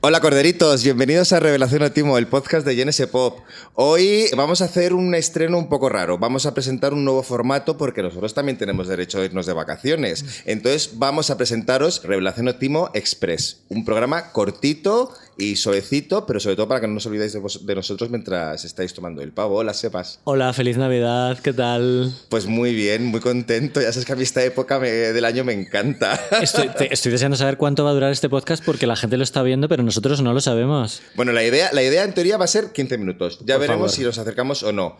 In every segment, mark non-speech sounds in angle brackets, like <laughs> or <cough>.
Hola Corderitos, bienvenidos a Revelación Otimo, el podcast de GNS Pop. Hoy vamos a hacer un estreno un poco raro. Vamos a presentar un nuevo formato porque nosotros también tenemos derecho a irnos de vacaciones. Entonces vamos a presentaros Revelación Otimo Express, un programa cortito y suavecito, pero sobre todo para que no os olvidéis de, vos- de nosotros mientras estáis tomando el pavo. Hola, sepas. Hola, feliz Navidad, ¿qué tal? Pues muy bien, muy contento. Ya sabes que a mí esta época me- del año me encanta. <laughs> Estoy, te- estoy deseando saber cuánto va a durar este podcast porque la gente lo está viendo, pero nosotros no lo sabemos. Bueno, la idea, la idea en teoría va a ser 15 minutos. Ya Por veremos favor. si nos acercamos o no.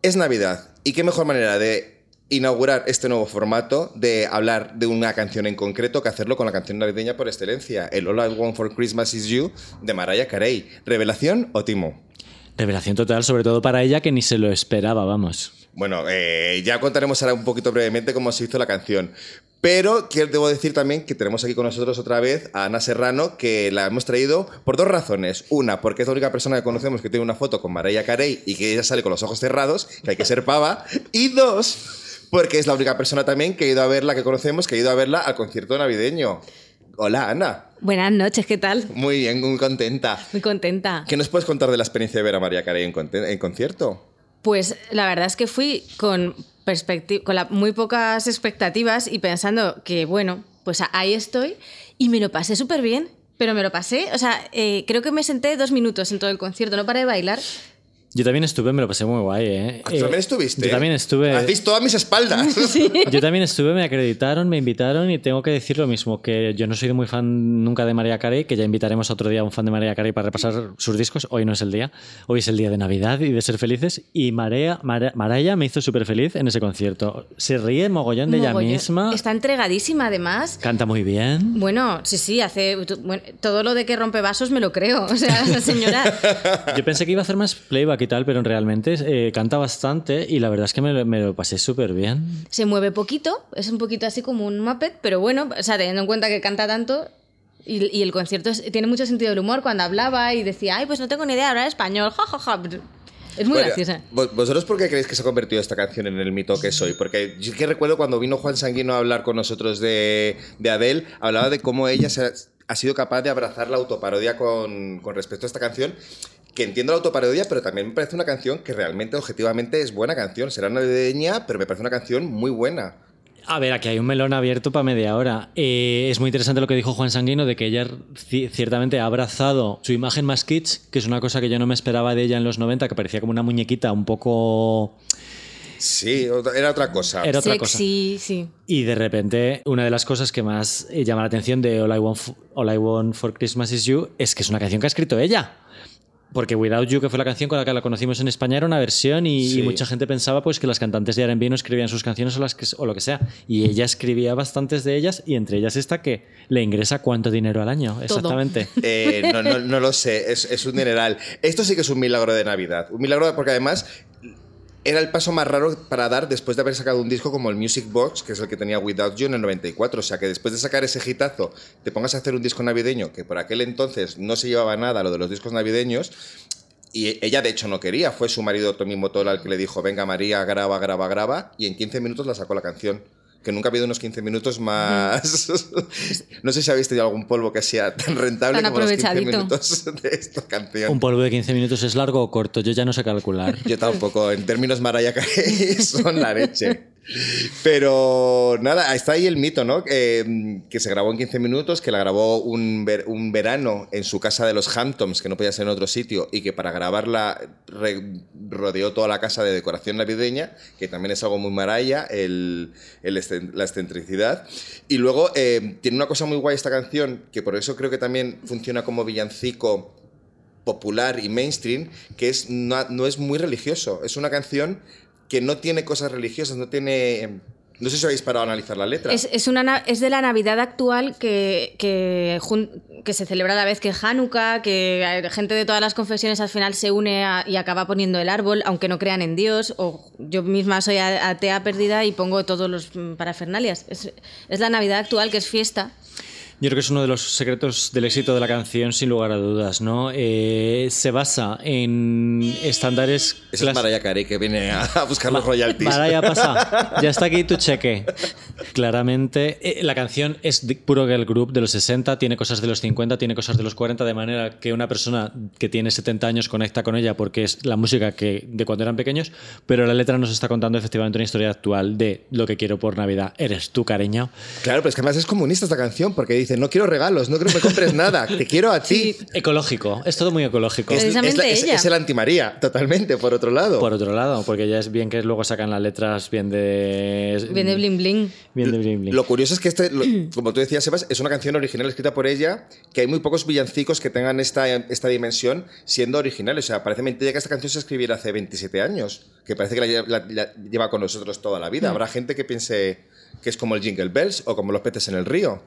Es Navidad. ¿Y qué mejor manera de inaugurar este nuevo formato de hablar de una canción en concreto que hacerlo con la canción navideña por excelencia? El All I Want for Christmas Is You de Mariah Carey. ¿Revelación o timo? Revelación total, sobre todo para ella que ni se lo esperaba, vamos. Bueno, eh, ya contaremos ahora un poquito brevemente cómo se hizo la canción. Pero quiero, debo decir también que tenemos aquí con nosotros otra vez a Ana Serrano, que la hemos traído por dos razones. Una, porque es la única persona que conocemos que tiene una foto con Mariah Carey y que ella sale con los ojos cerrados, que hay que ser pava. Y dos, porque es la única persona también que ha ido a verla, que conocemos, que ha ido a verla al concierto navideño. Hola, Ana. Buenas noches, ¿qué tal? Muy bien, muy contenta. Muy contenta. ¿Qué nos puedes contar de la experiencia de ver a Mariah Carey en, en concierto? Pues la verdad es que fui con, con la- muy pocas expectativas y pensando que, bueno, pues ahí estoy y me lo pasé súper bien. Pero me lo pasé, o sea, eh, creo que me senté dos minutos en todo el concierto, no paré de bailar. Yo también estuve, me lo pasé muy guay, ¿eh? ¿Tú Eh, también estuviste? Yo también estuve. Hacéis todas mis espaldas. <laughs> <laughs> Yo también estuve, me acreditaron, me invitaron y tengo que decir lo mismo, que yo no soy muy fan nunca de María Carey, que ya invitaremos otro día a un fan de María Carey para repasar sus discos. Hoy no es el día, hoy es el día de Navidad y de ser felices. Y Marea, Maraya me hizo súper feliz en ese concierto. Se ríe mogollón de ella misma, Está entregadísima, además. canta muy bien. Bueno, sí, sí, hace. bueno, todo lo de que rompe vasos me lo creo. O sea, esa señora. <laughs> Yo pensé que iba a hacer más playback y tal, pero realmente eh, canta bastante y la verdad es que me, lo- me lo pasé súper bien. se mueve poquito, es un poquito así como un Muppet, pero bueno, o sea, teniendo en cuenta que canta tanto. Y, y el concierto es- tiene mucho sentido del humor cuando hablaba y decía, ay, pues no tengo ni idea de hablar español, ja, ja, ja. Es muy Bueno, graciosa. ¿vos- ¿Vosotros por qué creéis que se ha convertido esta canción en el mito que soy? Porque yo que recuerdo cuando vino Juan Sanguino a hablar con nosotros de, de Adele, hablaba de cómo ella se ha, ha sido capaz de abrazar la autoparodia con, con respecto a esta canción. Que entiendo la autoparodia, pero también me parece una canción que realmente, objetivamente, es buena canción. Será navideña, pero me parece una canción muy buena. A ver, aquí hay un melón abierto para media hora. Eh, es muy interesante lo que dijo Juan Sanguino de que ella ci- ciertamente ha abrazado su imagen más kitsch, que es una cosa que yo no me esperaba de ella en los 90, que parecía como una muñequita un poco... Sí, era otra cosa. Era otra cosa. Sexy, sí. Y de repente, una de las cosas que más eh, llama la atención de All I, Want All I Want for Christmas Is You es que es una canción que ha escrito ella. Porque Without You, que fue la canción con la que la conocimos en España, era una versión y, Sí. y mucha gente pensaba pues que las cantantes de R&B no escribían sus canciones o, las que, o lo que sea. Y ella escribía bastantes de ellas y entre ellas esta que le ingresa cuánto dinero al año, exactamente. <laughs> Eh, no, no, no lo sé, es, es un dineral. Esto sí que es un milagro de Navidad. Un milagro porque además era el paso más raro para dar después de haber sacado un disco como el Music Box, que es el que tenía Without You en el 94. O sea, que después de sacar ese hitazo, te pongas a hacer un disco navideño, que por aquel entonces no se llevaba nada lo de los discos navideños. Y ella, de hecho, no quería. Fue su marido Tommy Motola el que le dijo: Venga, María, graba, graba, graba. Y en 15 minutos la sacó la canción. Que nunca ha habido unos 15 minutos más. <laughs> no sé si habéis tenido algún polvo que sea tan rentable Tan como los 15 aprovechadito. minutos de esta canción. Un polvo de 15 minutos es largo o corto, yo ya no sé calcular. Yo tampoco, en términos Mariah Carey <laughs> son la leche. Pero nada, está ahí el mito, ¿no? Eh, que se grabó en 15 minutos, que la grabó un, ver- un verano en su casa de los Hamptons, que no podía ser en otro sitio, y que para grabarla rodeó toda la casa de decoración navideña, que también es algo muy excen- la excentricidad. Y luego eh, tiene una cosa muy guay esta canción, que por eso creo que también funciona como villancico popular y mainstream, que es, no es muy religioso. Es una canción que no tiene cosas religiosas, no tiene... No sé si habéis parado a analizar la letra. Es, de la Navidad actual que, se celebra a la vez que Hanukkah, que gente de todas las confesiones al final se une y acaba poniendo el árbol, aunque no crean en Dios. O yo misma soy atea perdida y pongo todos los mm, parafernalias. Es la Navidad actual que es fiesta. Yo creo que es uno de los secretos del éxito de la canción, sin lugar a dudas, ¿no? Eh, se basa en estándares... Esa es Mariah Carey que viene a, <laughs> buscar los royalties. Mariah pasa. <laughs> Ya está aquí tu cheque. Claramente, eh, la canción es puro girl group de los 60, tiene cosas de los 50, tiene cosas de los 40, de manera que una persona que tiene 70 años conecta con ella porque es la música que de cuando eran pequeños, pero la letra nos está contando efectivamente una historia actual de lo que quiero por Navidad. Eres tú, cariño. Claro, pero es que además es comunista esta canción porque dice, no quiero regalos, no quiero que me compres nada, te quiero a ti. Ecológico, es todo muy ecológico. Es, es, la- es- ella. es el anti-María, totalmente, por otro lado. Por otro lado, porque ya es bien que luego sacan las letras bien de. Bien de bling bling. Bien de bling bling. Lo curioso es que, este, lo- como tú decías, Sebas, es una canción original escrita por ella, que hay muy pocos villancicos que tengan esta, esta dimensión siendo originales. O sea, parece mentira que esta canción se escribiera hace 27 años, que parece que la, la- la lleva con nosotros toda la vida. Habrá gente que piense que es como el Jingle Bells o como los peces en el río.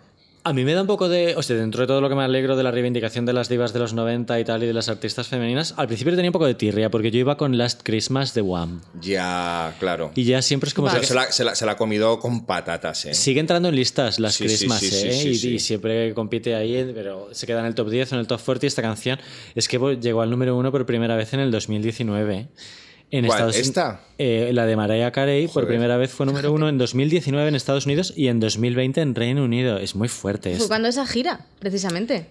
A mí me da un poco de. O sea, dentro de todo lo que me alegro de la reivindicación de las divas de los 90 y tal y de las artistas femeninas, al principio tenía un poco de tirria porque yo iba con Last Christmas de Wham. Ya, claro. Y ya siempre es como. Vale. se, la, se la- se la comido con patatas, ¿eh? Sigue entrando en listas las Sí, Christmas, sí, sí, ¿eh? sí, y, sí. y siempre compite ahí, pero se queda en el top 10 o en el top 40 y esta canción es que llegó al número uno por primera vez en el 2019. En ¿Cuál? Estados ¿Esta? Eh, la de Mariah Carey por primera vez fue número uno en 2019 en Estados Unidos y en 2020 en Reino Unido. Es muy fuerte. Fue cuando esa gira, precisamente.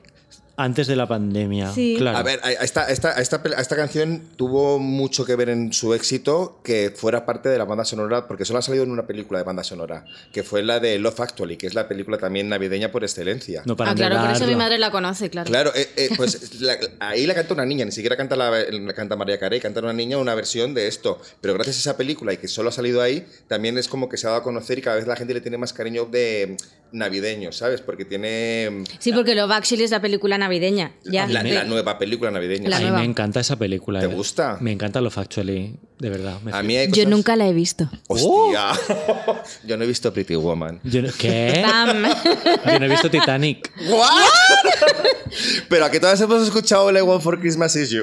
Antes de la pandemia. Sí. Claro. A ver, a- esta, a esta, a esta, pel- a esta canción tuvo mucho que ver en su éxito que fuera parte de la banda sonora, porque solo ha salido en una película de banda sonora, que fue la de Love Actually, que es la película también navideña por excelencia. no paran Ah, claro, por eso mi madre la conoce, claro. Claro, eh, eh, pues <laughs> la- ahí la canta una niña, ni siquiera canta, la, la canta María Carey, canta una niña una versión de esto. Pero gracias a esa película y que solo ha salido ahí, también es como que se ha dado a conocer y cada vez la gente le tiene más cariño de navideño, ¿sabes? Porque tiene Sí, porque Love Actually es la película navideña. Ya. la, nueva película navideña. La A mí nueva. me encanta esa película. ¿Te eh. gusta? Me encanta Love Actually, de verdad. me A mí hay Yo nunca la he visto. ¡Hostia! <laughs> Yo no he visto Pretty Woman. Yo no- ¿Qué? Bam. <laughs> Yo no he visto Titanic. <laughs> Pero aquí todas hemos escuchado All I Want for Christmas Is You.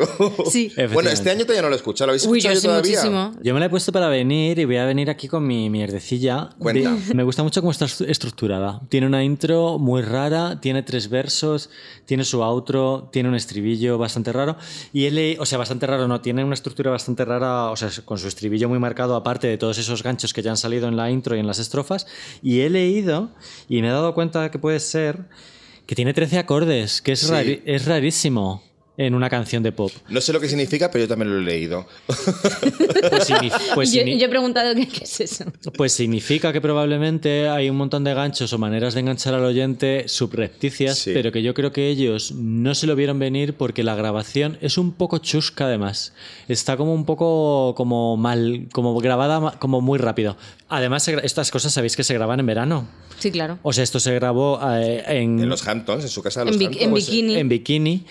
Sí. Bueno, este año todavía no lo he escuchado. ¿Lo habéis Uy, yo escuchado sí todavía? muchísimo. Yo me la he puesto para venir y voy a venir aquí con mi mierdecilla. Cuenta. Me gusta mucho cómo está estru- estructurada. Tiene una intro muy rara, tiene tres versos, tiene su outro, tiene un estribillo bastante raro. Y él, o sea, bastante raro, no, tiene una estructura bastante rara, o sea, con su estribillo muy marcado, aparte de todos esos ganchos que ya han salido en la intro y en las estrofas. Y he leído y me he dado cuenta que puede ser que tiene 13 acordes, que es, Sí. es rarísimo en una canción de pop. No sé lo que significa, pero yo también lo he leído. Pues, pues yo, he preguntado qué, qué es eso. Pues significa que probablemente hay un montón de ganchos o maneras de enganchar al oyente subrepticias, Sí. pero que yo creo que ellos no se lo vieron venir porque la grabación es un poco chusca además. Está como un poco como mal, como grabada como muy rápido. Además, estas cosas sabéis que se graban en verano. Sí, claro. O sea, esto se grabó eh, en, En los Hamptons, en su casa de los En, Hamptons. en Pues, bikini. en bikini.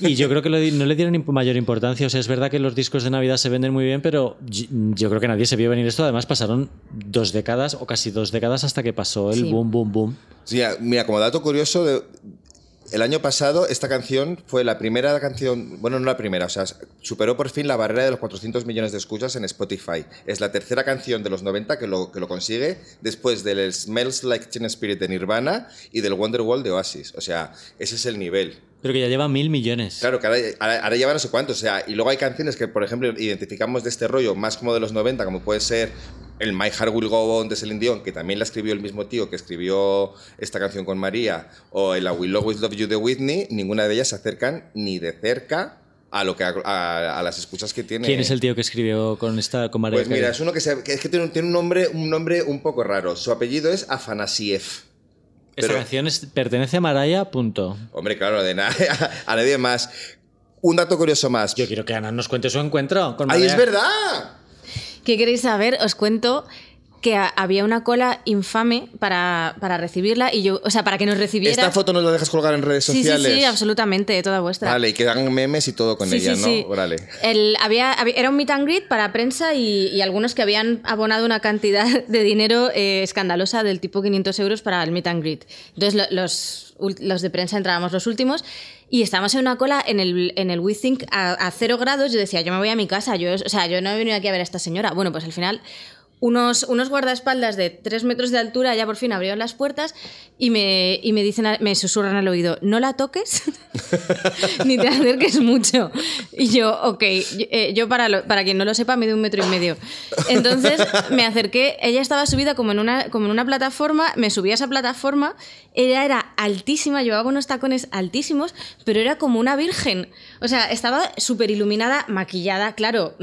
Y yo creo que lo no le dieron mayor importancia. O sea, es verdad que los discos de Navidad se venden muy bien, pero yo creo que nadie se vio venir esto. Además, pasaron dos décadas o casi dos décadas hasta que pasó el Sí. boom, boom, boom. Sí, mira, como dato curioso, de- el año pasado esta canción fue la primera canción, bueno, no la primera, o sea, superó por fin la barrera de los 400 millones de escuchas en Spotify. Es la tercera canción de los 90 que lo, que lo consigue después del Smells Like Teen Spirit de Nirvana y del Wonderwall de Oasis. O sea, ese es el nivel. Pero que ya lleva mil millones. Claro, que ahora, ahora, ahora lleva no sé cuánto. O sea, y luego hay canciones que, por ejemplo, identificamos de este rollo más como de los 90, como puede ser el My Heart Will Go On de Celine Dion, que también la escribió el mismo tío que escribió esta canción con María, o el I Will Always Love You de Whitney, ninguna de ellas se acercan ni de cerca a lo que a, a- a las escuchas que tiene. ¿Quién es el tío que escribió con esta con Mariah Pues mira, es uno que, se- que es que tiene, un- tiene un nombre, un nombre un poco raro. Su apellido es Afanasiev. Esta pero- canción es- pertenece a Mariah, punto. Hombre, claro, de na- <laughs> a nadie más. Un dato curioso más. Yo quiero que Ana nos cuente su encuentro con ¡Ay, Mariah. es verdad! ¿Qué queréis saber? Os cuento que había una cola infame para, para recibirla y yo, o sea, para que nos recibiera. Esta foto nos la dejas colgar en redes sí, sí, sociales. sí, absolutamente, toda vuestra. Vale, y que hagan memes y todo con Sí, ella, sí, ¿no? sí. Vale. El- había, había- era un meet and greet para prensa y, y algunos que habían abonado una cantidad <laughs> de dinero eh, escandalosa del tipo 500 euros para el meet and greet. Entonces lo- los, los de prensa entrábamos los últimos y estábamos en una cola en el, en el WeThink a, a cero grados. Yo decía, yo me voy a mi casa, yo, o sea, yo no he venido aquí a ver a esta señora. Bueno, pues al final unos, unos guardaespaldas de tres metros de altura ya por fin abrieron las puertas y me, y me dicen, me susurran al oído, no la toques <laughs> ni te acerques mucho. Y yo, ok, yo, eh, yo para, lo- para quien no lo sepa, mido un metro y medio. Entonces me acerqué, ella estaba subida como en una, como en una plataforma, me subí a esa plataforma, ella era altísima, llevaba unos tacones altísimos, pero era como una virgen. O sea, estaba súper iluminada, maquillada, claro.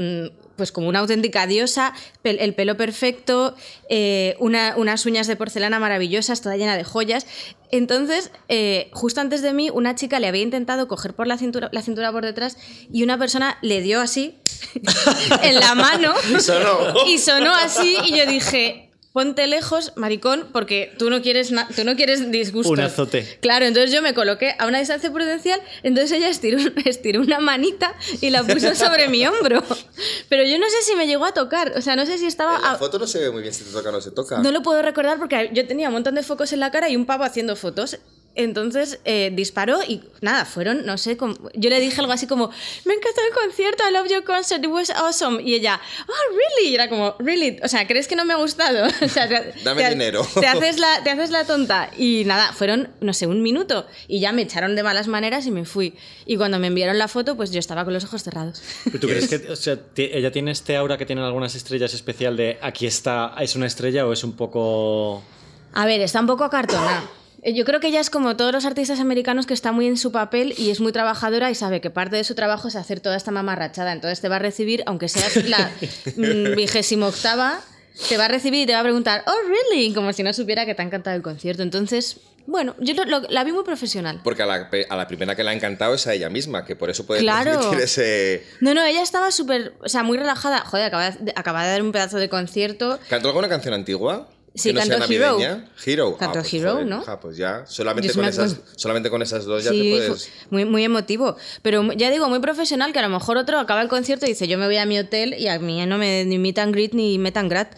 Pues como una auténtica diosa, pel- el pelo perfecto, eh, una- unas uñas de porcelana maravillosas, toda llena de joyas. Entonces, eh, justo antes de mí, una chica le había intentado coger por la cintura, la cintura por detrás y una persona le dio así <laughs> en la mano Sonó. y sonó así y yo dije, ponte lejos, maricón, porque tú no quieres, tú no quieres disgusto. Un azote. Claro, entonces yo me coloqué a una distancia prudencial, entonces ella estiró, <laughs> estiró una manita y la puso sobre mi hombro. Pero yo no sé si me llegó a tocar, o sea, no sé si estaba... En la a- foto no se ve muy bien si te toca o no se toca. no lo puedo recordar porque yo tenía un montón de focos en la cara y un pavo haciendo fotos. Entonces eh, disparó y nada, fueron, no sé, como- yo le dije algo así como, me encantó el concierto, I love your concert, it was awesome. Y ella, oh, really? Y era como, really? O sea, ¿crees que no me ha gustado? <laughs> O sea, te- Dame te- dinero. Te haces, la, te haces la tonta. Y nada, fueron, no sé, un minuto. Y ya me echaron de malas maneras y me fui. Y cuando me enviaron la foto, pues yo estaba con los ojos cerrados. <laughs> ¿Pero ¿Tú crees que o sea, ella tiene este aura que tienen algunas estrellas especial de aquí está, es una estrella o es un poco... A ver, está un poco acartonada. Eh, Yo creo que ella es como todos los artistas americanos que está muy en su papel y es muy trabajadora y sabe que parte de su trabajo es hacer toda esta mamarrachada. Entonces te va a recibir, aunque seas la <laughs> vigésimo octava, te va a recibir y te va a preguntar, oh, really? Como si no supiera que te ha encantado el concierto. Entonces, bueno, yo lo- lo- la vi muy profesional. Porque a la, a la primera que le ha encantado es a ella misma, que por eso puede Claro. transmitir ese... No, no, ella estaba súper, o sea, muy relajada. Joder, acaba de, acaba de dar un pedazo de concierto. ¿Cantó alguna canción antigua? Sí, que no Hero. Hero. Pues, Hero, joder, ¿no? pues ya, solamente con, esas, solamente con esas dos ya te puedes... muy, muy emotivo. Pero ya digo, muy profesional, que a lo mejor otro acaba el concierto y dice, yo me voy a mi hotel y a mí no me ni meet and greet ni met and grat.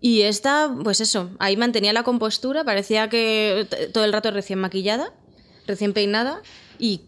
Y esta, pues eso, ahí mantenía la compostura, parecía que todo el rato recién maquillada, recién peinada y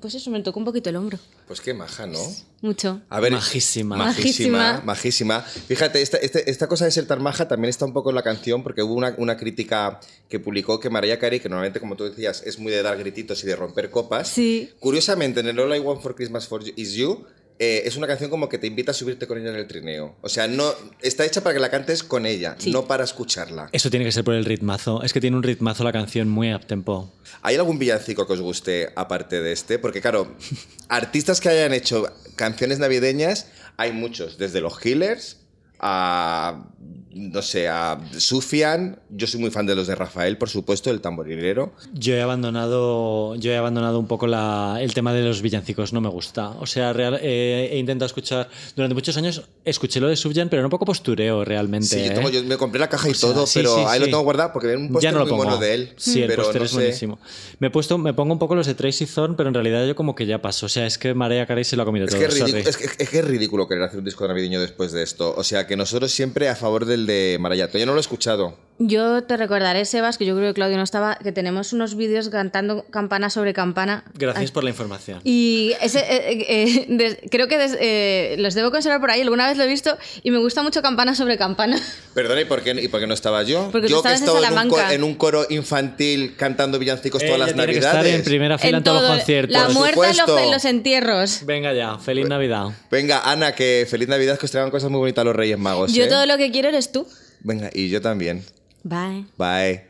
pues eso, me tocó un poquito el hombro. Pues qué maja, ¿no? Mucho. A ver, Majísima. Majísima, Majísima. Fíjate, esta, este- esta cosa de ser tan maja también está un poco en la canción porque hubo una, una crítica que publicó que Mariah Carey, que normalmente, como tú decías, es muy de dar grititos y de romper copas. Sí. Curiosamente, en el All I Want for Christmas for You- Is You, eh, es una canción como que te invita a subirte con ella en el trineo. O sea, no está hecha para que la cantes con ella, Sí. no para escucharla. Eso tiene que ser por el ritmazo. Es que tiene un ritmazo la canción muy up tempo. ¿Hay algún villancico que os guste aparte de este? Porque claro, artistas que hayan hecho canciones navideñas, hay muchos, desde los Killers a, no sé, a Sufian. Yo soy muy fan de los de Rafael, por supuesto, el tamborilero. Yo he abandonado, yo he abandonado un poco la- el tema de los villancicos, no me gusta. O sea, real- eh, he intentado escuchar, durante muchos años escuché lo de Subjan, pero un poco postureo realmente. Sí, yo, tengo- ¿eh? yo me compré la caja y O sea, todo, sí, pero sí, ahí lo tengo guardado porque un póster ya no lo muy pongo. bueno de él. Sí, el pero póster no es sé. buenísimo. Me, he puesto, me pongo un poco los de Tracy Thorn, pero en realidad yo como que ya paso. O sea, es que Mariah Carey se lo ha comido Es todo. que es, sorry. ridículo, es, que, es que es ridículo querer hacer un disco navideño después de esto. O sea, que nosotros siempre a favor del de Marayato. Yo no lo he escuchado. Yo te recordaré, Sebas, que yo creo que Claudio no estaba, que tenemos unos vídeos cantando campana sobre campana. Gracias por la información. Y ese, eh, eh, <laughs> des- creo que des- eh, los debo conservar por ahí, alguna vez lo he visto y me gusta mucho campana sobre campana. <laughs> Perdona, ¿y por qué, y por qué no estaba yo? Porque tú yo que he estabas en en un, co- Salamanca. en un coro infantil cantando villancicos todas las que navidades. estar en primera fila en, todos los conciertos. La muerte en los, supuesto. en los entierros. Venga ya, feliz Navidad. Venga, Ana, que feliz Navidad, que os traigan cosas muy bonitas los Reyes Magos. Yo ¿eh? todo lo que quiero eres tú. Venga, y yo también. Bye. Bye.